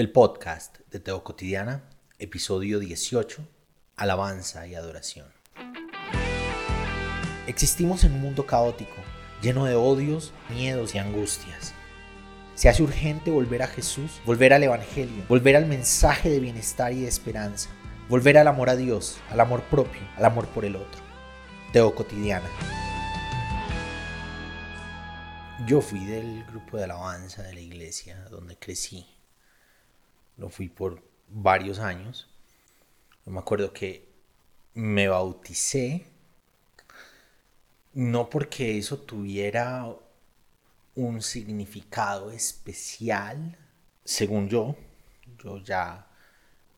El podcast de Teo Cotidiana, episodio 18, Alabanza y Adoración. Existimos en un mundo caótico, lleno de odios, miedos y angustias. Se hace urgente volver a Jesús, volver al Evangelio, volver al mensaje de bienestar y de esperanza, volver al amor a Dios, al amor propio, al amor por el otro. Teo Cotidiana. Yo fui del grupo de alabanza de la iglesia donde crecí lo fui por varios años. Me acuerdo que me bauticé, no porque eso tuviera un significado especial, según yo, yo ya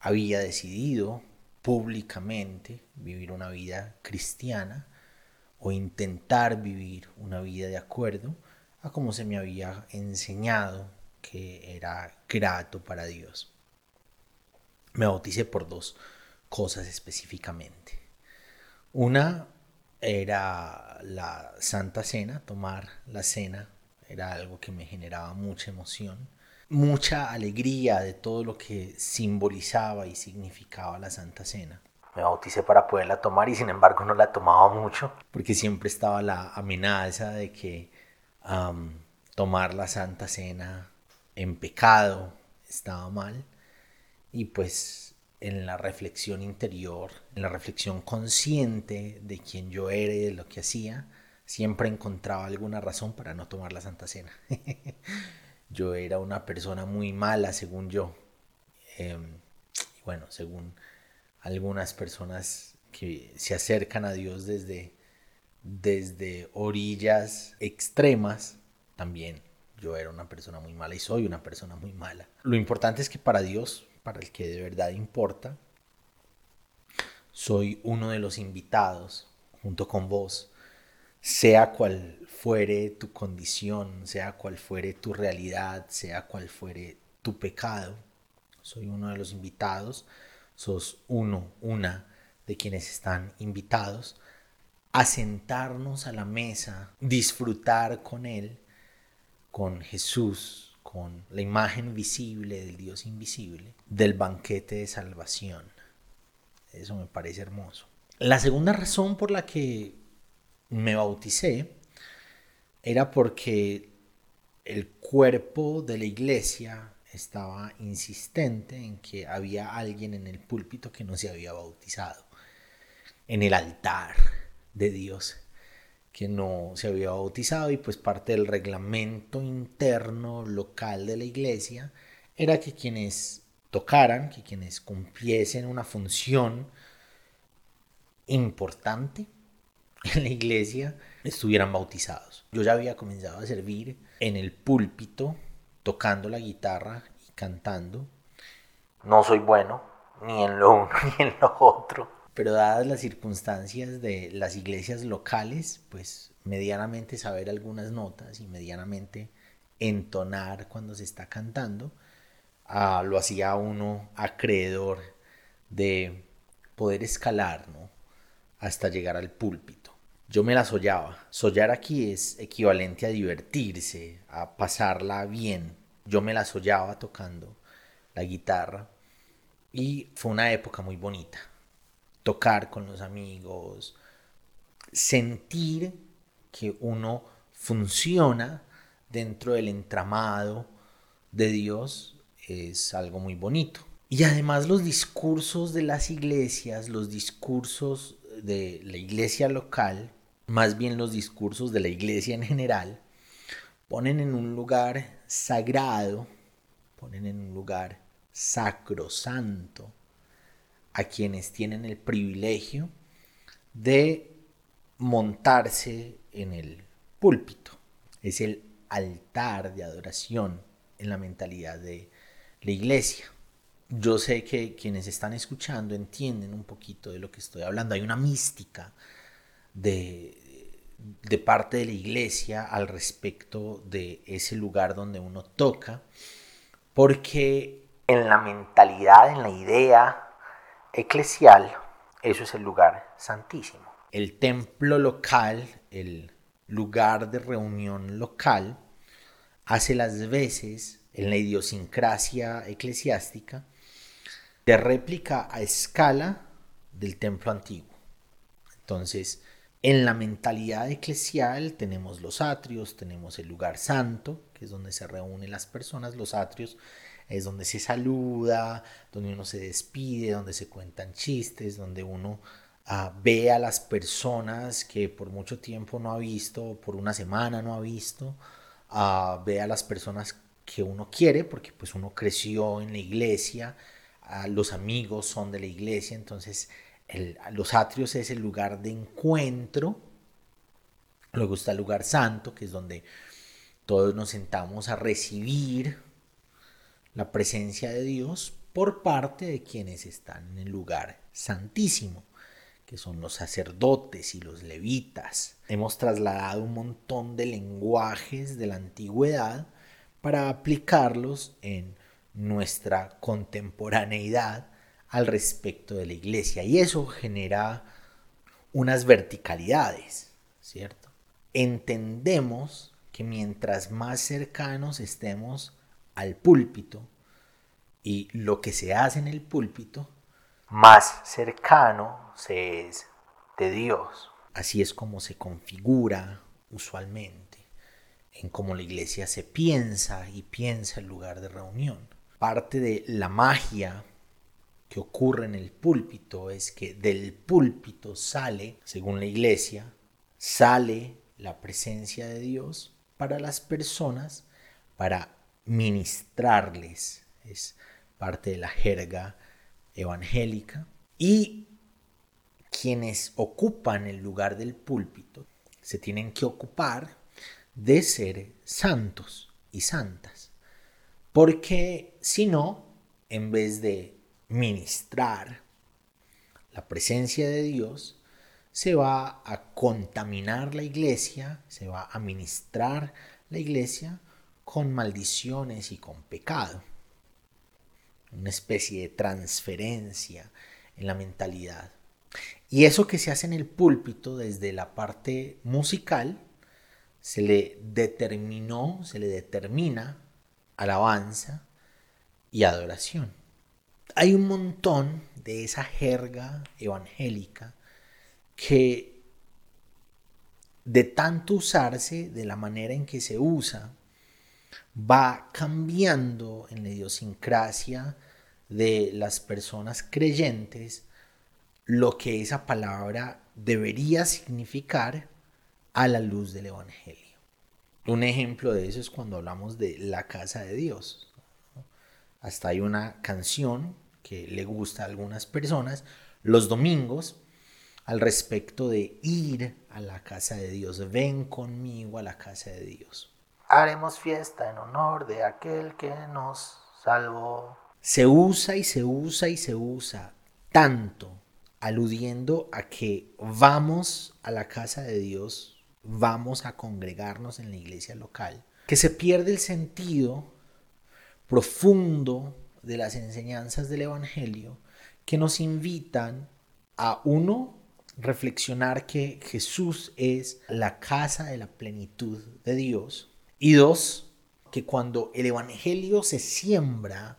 había decidido públicamente vivir una vida cristiana o intentar vivir una vida de acuerdo a como se me había enseñado que era grato para Dios me bauticé por dos cosas específicamente. Una era la Santa Cena, tomar la cena era algo que me generaba mucha emoción, mucha alegría de todo lo que simbolizaba y significaba la Santa Cena. Me bauticé para poderla tomar y sin embargo no la tomaba mucho porque siempre estaba la amenaza de que tomar la Santa Cena en pecado estaba mal y pues en la reflexión interior, en la reflexión consciente de quién yo era y de lo que hacía, siempre encontraba alguna razón para no tomar la Santa Cena. yo era una persona muy mala, según yo. Em, bueno, según algunas personas que se acercan a Dios desde, desde orillas extremas, también yo era una persona muy mala y soy una persona muy mala. Lo importante es que para Dios para el que de verdad importa. Soy uno de los invitados junto con vos, sea cual fuere tu condición, sea cual fuere tu realidad, sea cual fuere tu pecado. Soy uno de los invitados, sos uno, una de quienes están invitados a sentarnos a la mesa, disfrutar con Él, con Jesús, con la imagen visible del Dios invisible, del banquete de salvación. Eso me parece hermoso. La segunda razón por la que me bauticé era porque el cuerpo de la iglesia estaba insistente en que había alguien en el púlpito que no se había bautizado, en el altar de Dios que no se había bautizado y pues parte del reglamento interno local de la iglesia era que quienes tocaran, que quienes cumpliesen una función importante en la iglesia estuvieran bautizados. Yo ya había comenzado a servir en el púlpito, tocando la guitarra y cantando. No soy bueno ni en lo uno ni en lo otro pero dadas las circunstancias de las iglesias locales, pues medianamente saber algunas notas y medianamente entonar cuando se está cantando, ah, lo hacía uno acreedor de poder escalar ¿no? hasta llegar al púlpito. Yo me la soñaba. Sollar aquí es equivalente a divertirse, a pasarla bien. Yo me la soñaba tocando la guitarra y fue una época muy bonita tocar con los amigos, sentir que uno funciona dentro del entramado de Dios es algo muy bonito. Y además los discursos de las iglesias, los discursos de la iglesia local, más bien los discursos de la iglesia en general, ponen en un lugar sagrado, ponen en un lugar sacrosanto a quienes tienen el privilegio de montarse en el púlpito. Es el altar de adoración en la mentalidad de la iglesia. Yo sé que quienes están escuchando entienden un poquito de lo que estoy hablando. Hay una mística de, de parte de la iglesia al respecto de ese lugar donde uno toca, porque en la mentalidad, en la idea eclesial, eso es el lugar santísimo. El templo local, el lugar de reunión local, hace las veces en la idiosincrasia eclesiástica de réplica a escala del templo antiguo. Entonces, en la mentalidad eclesial tenemos los atrios, tenemos el lugar santo, que es donde se reúnen las personas, los atrios es donde se saluda, donde uno se despide, donde se cuentan chistes, donde uno ah, ve a las personas que por mucho tiempo no ha visto, por una semana no ha visto, uh, ve a las personas que uno quiere, porque pues uno creció en la iglesia, los amigos son de la iglesia, entonces los atrios es el lugar de encuentro, luego está el lugar santo, que es donde todos nos sentamos a recibir la presencia de Dios por parte de quienes están en el lugar santísimo, que son los sacerdotes y los levitas. Hemos trasladado un montón de lenguajes de la antigüedad para aplicarlos en nuestra contemporaneidad al respecto de la iglesia. Y eso genera unas verticalidades, ¿cierto? Entendemos que mientras más cercanos estemos al púlpito y lo que se hace en el púlpito, más cercano se es de Dios. Así es como se configura usualmente en cómo la iglesia se piensa y piensa el lugar de reunión. Parte de la magia que ocurre en el púlpito es que del púlpito sale, según la iglesia, sale la presencia de Dios para las personas para ministrarles. Es parte de la jerga evangélica. Y quienes ocupan el lugar del púlpito se tienen que ocupar de ser santos y santas. Porque si no, en vez de ministrar la presencia de Dios, se va a contaminar la iglesia, se va a ministrar la iglesia con maldiciones y con pecado. Una especie de transferencia en la mentalidad. Y eso que se hace en el púlpito desde la parte musical, se le determinó, se le determina alabanza y adoración. Hay un montón de esa jerga evangélica que de tanto usarse de la manera en que se usa, va cambiando en la idiosincrasia de las personas creyentes lo que esa palabra debería significar a la luz del Evangelio. Un ejemplo de eso es cuando hablamos de la casa de Dios. Hasta hay una canción que le gusta a algunas personas los domingos al respecto de ir a la casa de Dios. Ven conmigo a la casa de Dios haremos fiesta en honor de aquel que nos salvó. Se usa y se usa y se usa tanto aludiendo a que vamos a la casa de Dios, vamos a congregarnos en la iglesia local, que se pierde el sentido profundo de las enseñanzas del Evangelio que nos invitan a uno reflexionar que Jesús es la casa de la plenitud de Dios y dos, que cuando el Evangelio se siembra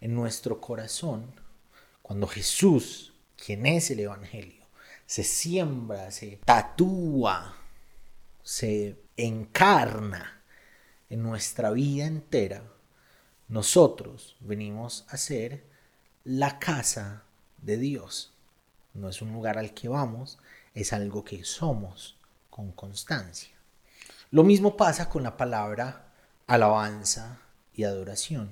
en nuestro corazón, cuando Jesús, quien es el Evangelio, se siembra, se tatúa, se encarna en nuestra vida entera, nosotros venimos a ser la casa de Dios. No es un lugar al que vamos, es algo que somos con constancia. Lo mismo pasa con la palabra alabanza y adoración.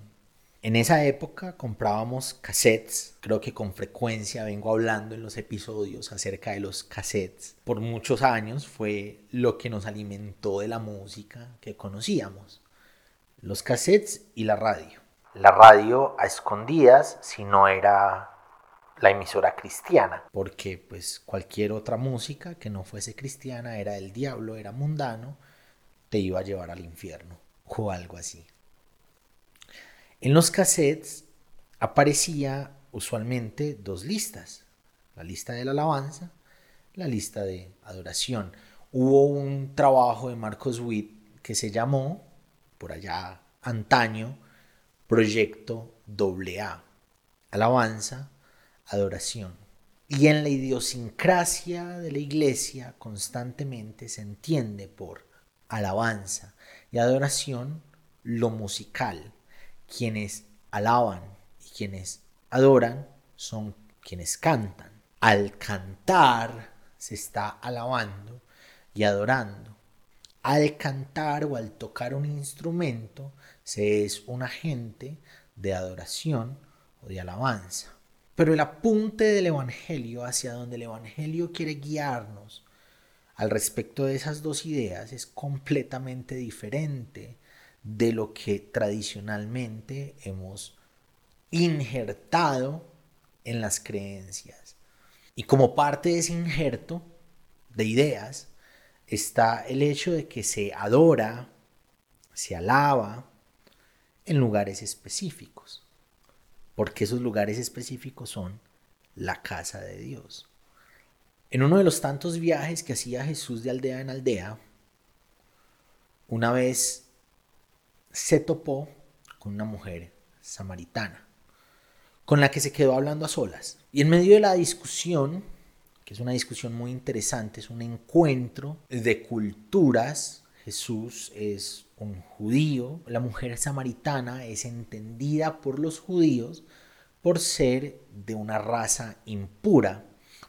En esa época comprábamos cassettes, creo que con frecuencia vengo hablando en los episodios acerca de los cassettes. Por muchos años fue lo que nos alimentó de la música que conocíamos. Los cassettes y la radio. La radio a escondidas si no era la emisora cristiana, porque pues cualquier otra música que no fuese cristiana era del diablo, era mundano te iba a llevar al infierno o algo así. En los cassettes aparecía usualmente dos listas, la lista de la alabanza, la lista de adoración. Hubo un trabajo de Marcos Witt que se llamó, por allá antaño, proyecto AA. Alabanza, adoración. Y en la idiosincrasia de la iglesia constantemente se entiende por alabanza y adoración lo musical. Quienes alaban y quienes adoran son quienes cantan. Al cantar se está alabando y adorando. Al cantar o al tocar un instrumento se es un agente de adoración o de alabanza. Pero el apunte del Evangelio hacia donde el Evangelio quiere guiarnos al respecto de esas dos ideas es completamente diferente de lo que tradicionalmente hemos injertado en las creencias. Y como parte de ese injerto de ideas está el hecho de que se adora, se alaba en lugares específicos porque esos lugares específicos son la casa de Dios. En uno de los tantos viajes que hacía Jesús de aldea en aldea, una vez se topó con una mujer samaritana, con la que se quedó hablando a solas. Y en medio de la discusión, que es una discusión muy interesante, es un encuentro de culturas, Jesús es un judío, la mujer samaritana es entendida por los judíos por ser de una raza impura,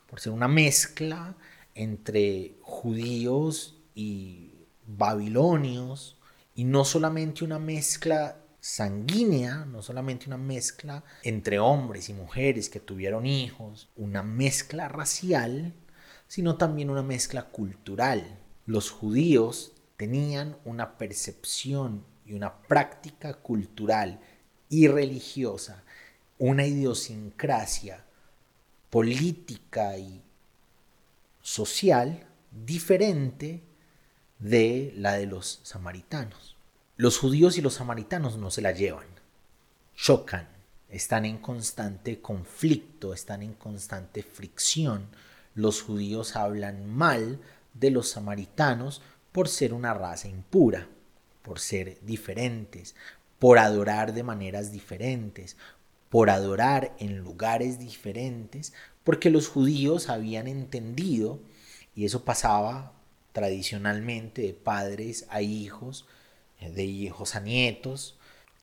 por ser una mezcla entre judíos y babilonios, y no solamente una mezcla sanguínea, no solamente una mezcla entre hombres y mujeres que tuvieron hijos, una mezcla racial, sino también una mezcla cultural. Los judíos tenían una percepción y una práctica cultural y religiosa, una idiosincrasia política y social diferente de la de los samaritanos. Los judíos y los samaritanos no se la llevan, chocan, están en constante conflicto, están en constante fricción. Los judíos hablan mal de los samaritanos por ser una raza impura, por ser diferentes, por adorar de maneras diferentes, por adorar en lugares diferentes, porque los judíos habían entendido, y eso pasaba tradicionalmente de padres a hijos, de hijos a nietos,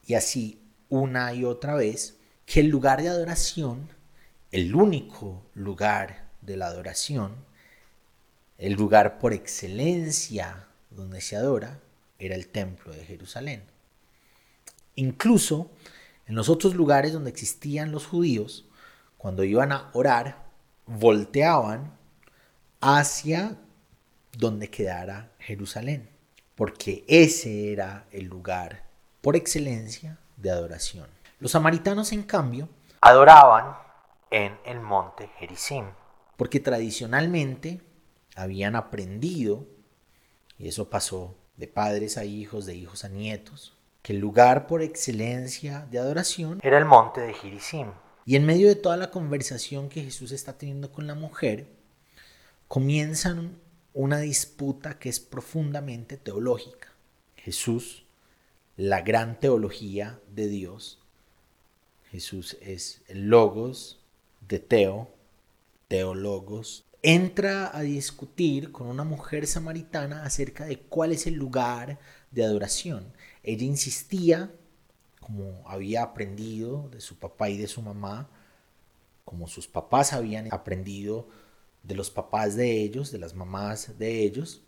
y así una y otra vez, que el lugar de adoración, el único lugar de la adoración, el lugar por excelencia donde se adora era el templo de Jerusalén. Incluso en los otros lugares donde existían los judíos, cuando iban a orar, volteaban hacia donde quedara Jerusalén, porque ese era el lugar por excelencia de adoración. Los samaritanos, en cambio, adoraban en el monte Gerizim, porque tradicionalmente habían aprendido, y eso pasó de padres a hijos, de hijos a nietos, que el lugar por excelencia de adoración era el monte de Gerizim. Y en medio de toda la conversación que Jesús está teniendo con la mujer, comienzan una disputa que es profundamente teológica. Jesús, la gran teología de Dios, Jesús es el logos de Teo, teólogos entra a discutir con una mujer samaritana acerca de cuál es el lugar de adoración. Ella insistía, como había aprendido de su papá y de su mamá, como sus papás habían aprendido de los papás de ellos, de las mamás de ellos,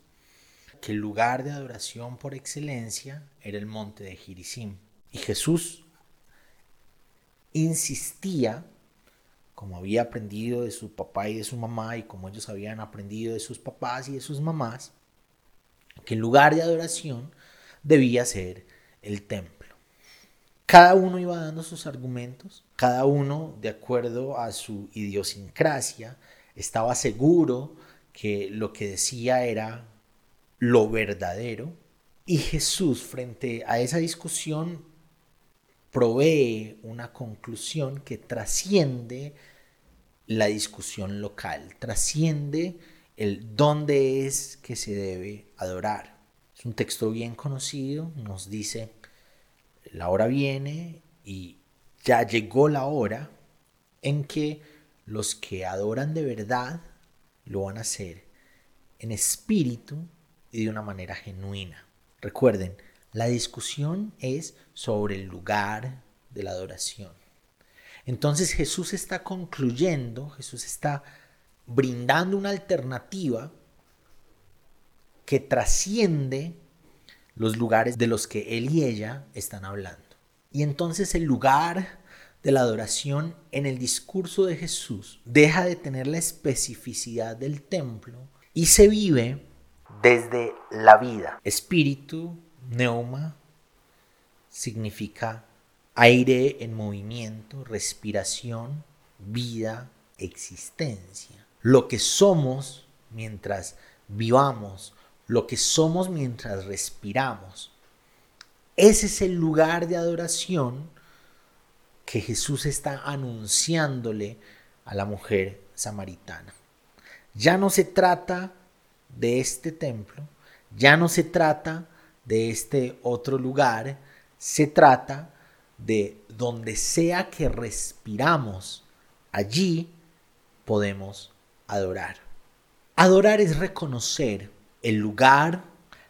que el lugar de adoración por excelencia era el monte de Girizim. Y Jesús insistía como había aprendido de su papá y de su mamá y como ellos habían aprendido de sus papás y de sus mamás, que el lugar de adoración debía ser el templo. Cada uno iba dando sus argumentos, cada uno de acuerdo a su idiosincrasia, estaba seguro que lo que decía era lo verdadero. Y Jesús frente a esa discusión provee una conclusión que trasciende la discusión local, trasciende el dónde es que se debe adorar. Es un texto bien conocido, nos dice, la hora viene Y ya llegó la hora en que los que adoran de verdad lo van a hacer en espíritu y de una manera genuina. Recuerden, la discusión es sobre el lugar de la adoración. Entonces Jesús está concluyendo, Jesús está brindando una alternativa que trasciende los lugares de los que él y ella están hablando. Y entonces el lugar de la adoración en el discurso de Jesús deja de tener la especificidad del templo y se vive desde la vida. Espíritu, neuma, significa aire en movimiento, respiración, vida, existencia. Lo que somos mientras vivamos, lo que somos mientras respiramos. Ese es el lugar de adoración que Jesús está anunciándole a la mujer samaritana. Ya no se trata de este templo, ya no se trata de este otro lugar, se trata de donde sea que respiramos, allí podemos adorar. Adorar es reconocer el lugar,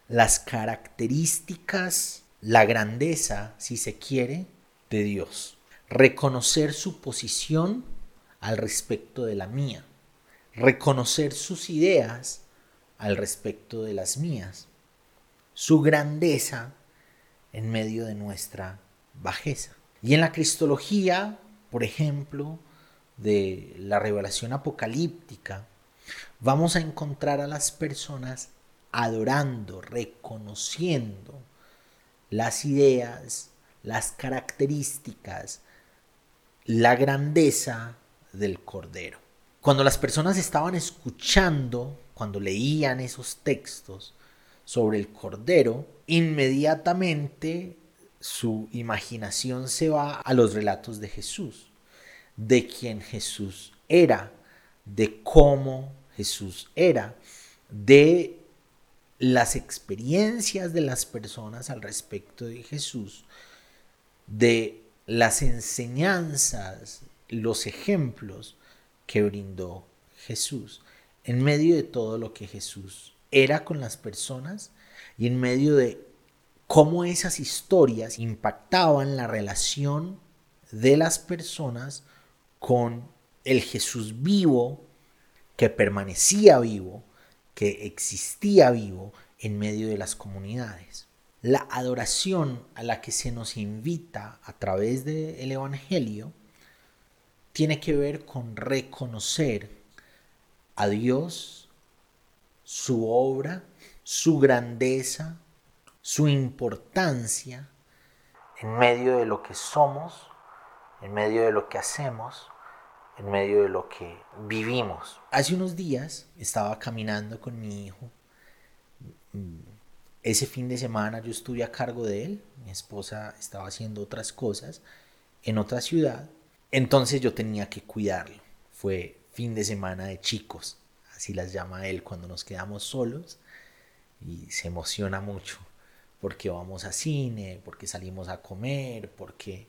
las características, la grandeza, si se quiere, de Dios. Reconocer su posición al respecto de la mía. Reconocer sus ideas al respecto de las mías. Su grandeza en medio de nuestra bajeza. Y en la cristología, por ejemplo, de la revelación apocalíptica, vamos a encontrar a las personas adorando, reconociendo las ideas, las características, la grandeza del Cordero. Cuando las personas estaban escuchando, cuando leían esos textos sobre el Cordero, inmediatamente su imaginación se va a los relatos de Jesús, de quién Jesús era, de cómo Jesús era, de las experiencias de las personas al respecto de Jesús, de las enseñanzas, los ejemplos que brindó Jesús, en medio de todo lo que Jesús era con las personas y en medio de cómo esas historias impactaban la relación de las personas con el Jesús vivo que permanecía vivo, que existía vivo en medio de las comunidades. La adoración a la que se nos invita a través del Evangelio tiene que ver con reconocer a Dios, su obra, su grandeza, su importancia en medio de lo que somos, en medio de lo que hacemos, en medio de lo que vivimos. Hace unos días estaba caminando con mi hijo. Ese fin de semana yo estuve a cargo de él. Mi esposa estaba haciendo otras cosas en otra ciudad. Entonces yo tenía que cuidarlo. Fue fin de semana de chicos, así las llama él cuando nos quedamos solos y se emociona mucho porque vamos a cine, porque salimos a comer, porque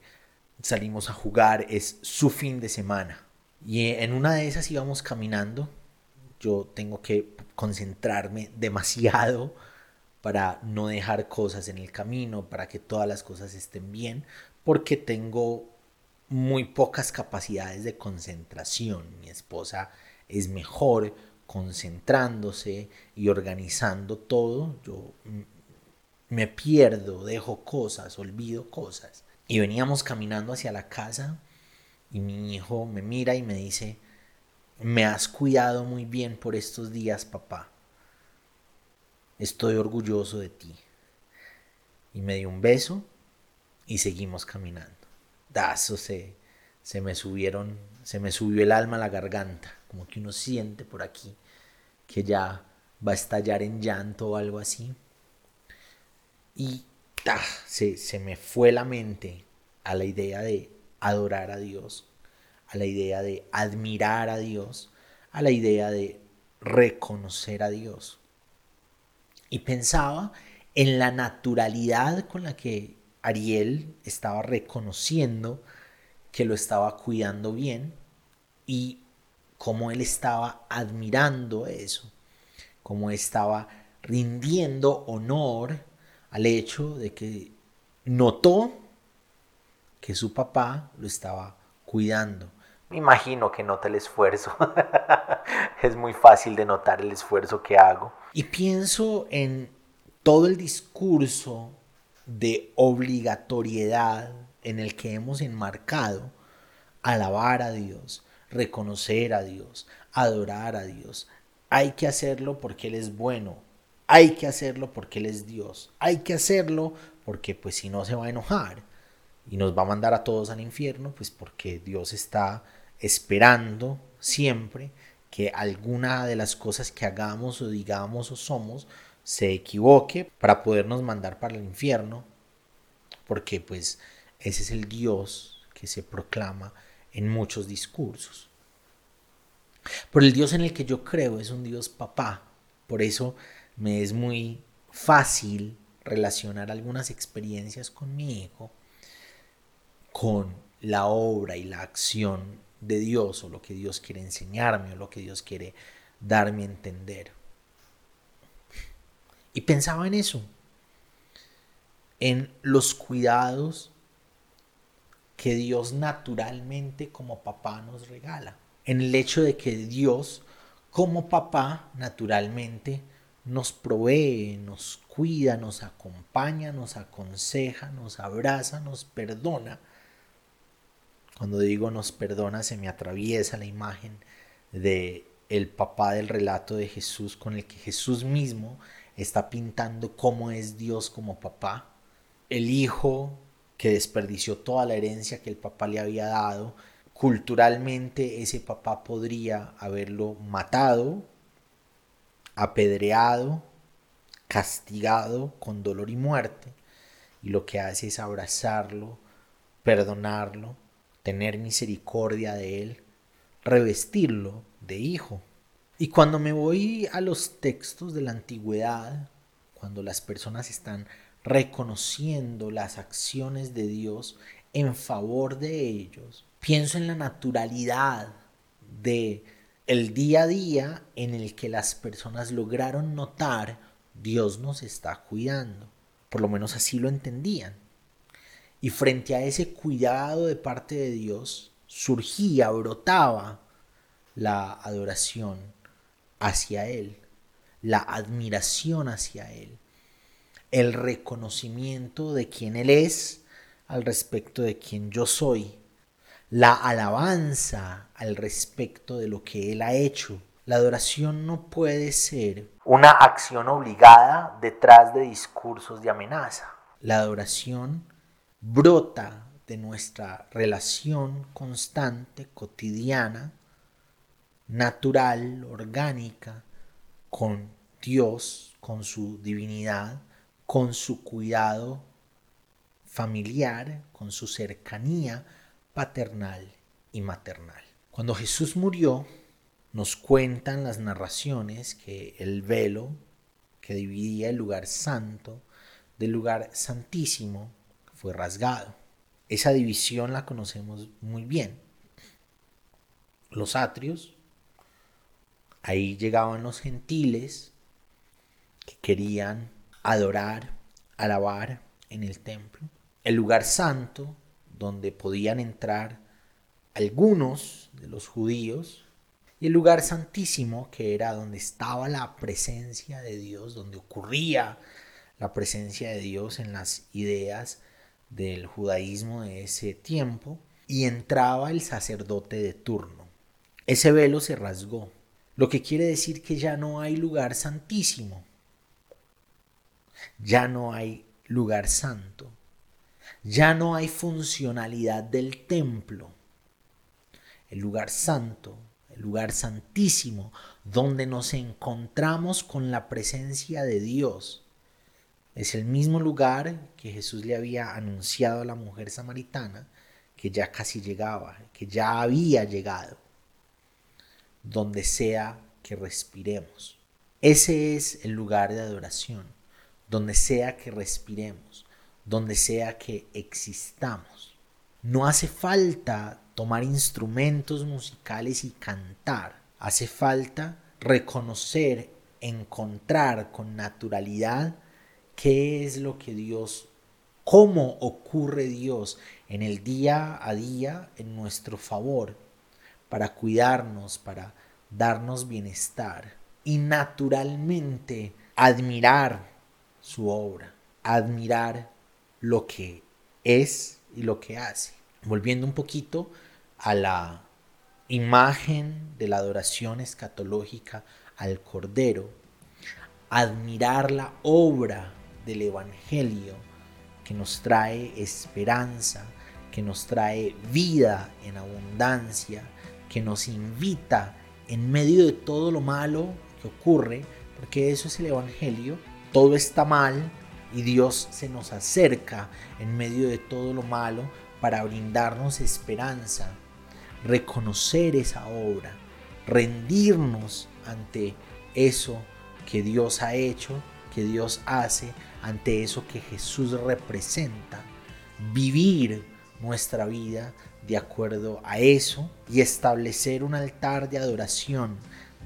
salimos a jugar, es su fin de semana. Y en una de esas íbamos caminando, yo tengo que concentrarme demasiado para no dejar cosas en el camino, para que todas las cosas estén bien, porque tengo muy pocas capacidades de concentración. Mi esposa es mejor concentrándose y organizando todo. Yo me pierdo, dejo cosas, olvido cosas. Y veníamos caminando hacia la casa y mi hijo me mira y me dice, me has cuidado muy bien por estos días, papá. Estoy orgulloso de ti. Y me dio un beso y seguimos caminando. Dazo se, se me subieron, se me subió el alma a la garganta, como que uno siente por aquí que ya va a estallar en llanto o algo así y se, se me fue la mente a la idea de adorar a Dios, a la idea de admirar a Dios, a la idea de reconocer a Dios. Y pensaba en la naturalidad con la que Ariel estaba reconociendo que lo estaba cuidando bien y cómo él estaba admirando eso, cómo estaba rindiendo honor al hecho de que notó que su papá lo estaba cuidando. Me imagino que nota el esfuerzo. es muy fácil de notar el esfuerzo que hago. Y pienso en todo el discurso de obligatoriedad en el que hemos enmarcado alabar a Dios, reconocer a Dios, adorar a Dios. Hay que hacerlo porque Él es bueno. Hay que hacerlo porque Él es Dios. Hay que hacerlo porque pues si no se va a enojar y nos va a mandar a todos al infierno, pues porque Dios está esperando siempre que alguna de las cosas que hagamos o digamos o somos se equivoque para podernos mandar para el infierno, porque pues ese es el Dios que se proclama en muchos discursos. Pero el Dios en el que yo creo es un Dios papá, por eso me es muy fácil relacionar algunas experiencias con mi hijo con la obra y la acción de Dios o lo que Dios quiere enseñarme o lo que Dios quiere darme a entender. Y pensaba en eso, en los cuidados que Dios naturalmente como papá nos regala, en el hecho de que Dios como papá naturalmente nos provee, nos cuida, nos acompaña, nos aconseja, nos abraza, nos perdona cuando digo nos perdona, se me atraviesa la imagen de el papá del relato de Jesús con el que Jesús mismo está pintando cómo es Dios como papá. El hijo que desperdició toda la herencia que el papá le había dado. Culturalmente ese papá podría haberlo matado, apedreado, castigado con dolor y muerte. Y lo que hace es abrazarlo, perdonarlo tener misericordia de él, revestirlo de hijo. Y cuando me voy a los textos de la antigüedad, cuando las personas están reconociendo las acciones de Dios en favor de ellos, pienso en la naturalidad de el día a día en el que las personas lograron notar Dios nos está cuidando. Por lo menos así lo entendían. Y frente a ese cuidado de parte de Dios, surgía, brotaba la adoración hacia Él, la admiración hacia Él, el reconocimiento de quién Él es al respecto de quién yo soy, la alabanza al respecto de lo que Él ha hecho. La adoración no puede ser una acción obligada detrás de discursos de amenaza. La adoración brota de nuestra relación constante, cotidiana, natural, orgánica, con Dios, con su divinidad, con su cuidado familiar, con su cercanía paternal y maternal. Cuando Jesús murió, nos cuentan las narraciones que el velo que dividía el lugar santo del lugar santísimo fue rasgado. Esa división la conocemos muy bien. Los atrios, ahí llegaban los gentiles que querían adorar, alabar en el templo. El lugar santo, donde podían entrar algunos de los judíos, y el lugar santísimo, que era donde estaba la presencia de Dios, donde ocurría la presencia de Dios en las ideas del judaísmo de ese tiempo y entraba el sacerdote de turno. Ese velo se rasgó, lo que quiere decir que ya no hay lugar santísimo, ya no hay lugar santo, ya no hay funcionalidad del templo. El lugar santo, el lugar santísimo, donde nos encontramos con la presencia de Dios, es el mismo lugar que Jesús le había anunciado a la mujer samaritana que ya casi llegaba, que ya había llegado, donde sea que respiremos. Ese es el lugar de adoración, donde sea que respiremos, donde sea que existamos. No hace falta tomar instrumentos musicales y cantar. Hace falta reconocer, encontrar con naturalidad qué es lo que Dios, cómo ocurre Dios en el día a día en nuestro favor, para cuidarnos, para darnos bienestar y naturalmente admirar su obra, admirar lo que es y lo que hace. Volviendo un poquito a la imagen de la adoración escatológica al Cordero, admirar la obra del Evangelio que nos trae esperanza, que nos trae vida en abundancia, que nos invita en medio de todo lo malo que ocurre, porque eso es el Evangelio, todo está mal y Dios se nos acerca en medio de todo lo malo para brindarnos esperanza, reconocer esa obra, rendirnos ante eso que Dios ha hecho, que Dios hace, ante eso que Jesús representa, vivir nuestra vida de acuerdo a eso y establecer un altar de adoración,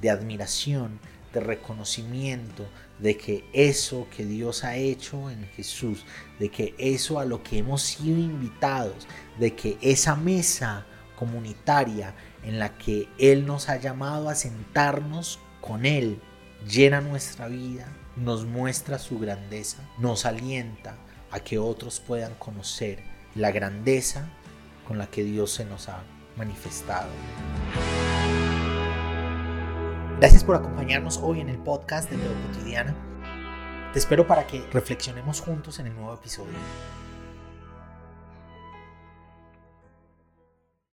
de admiración, de reconocimiento de que eso que Dios ha hecho en Jesús, de que eso a lo que hemos sido invitados, de que esa mesa comunitaria en la que Él nos ha llamado a sentarnos con Él, llena nuestra vida, nos muestra su grandeza, nos alienta a que otros puedan conocer la grandeza con la que Dios se nos ha manifestado. Gracias por acompañarnos hoy en el podcast de Teo Cotidiana. Te espero para que reflexionemos juntos en el nuevo episodio.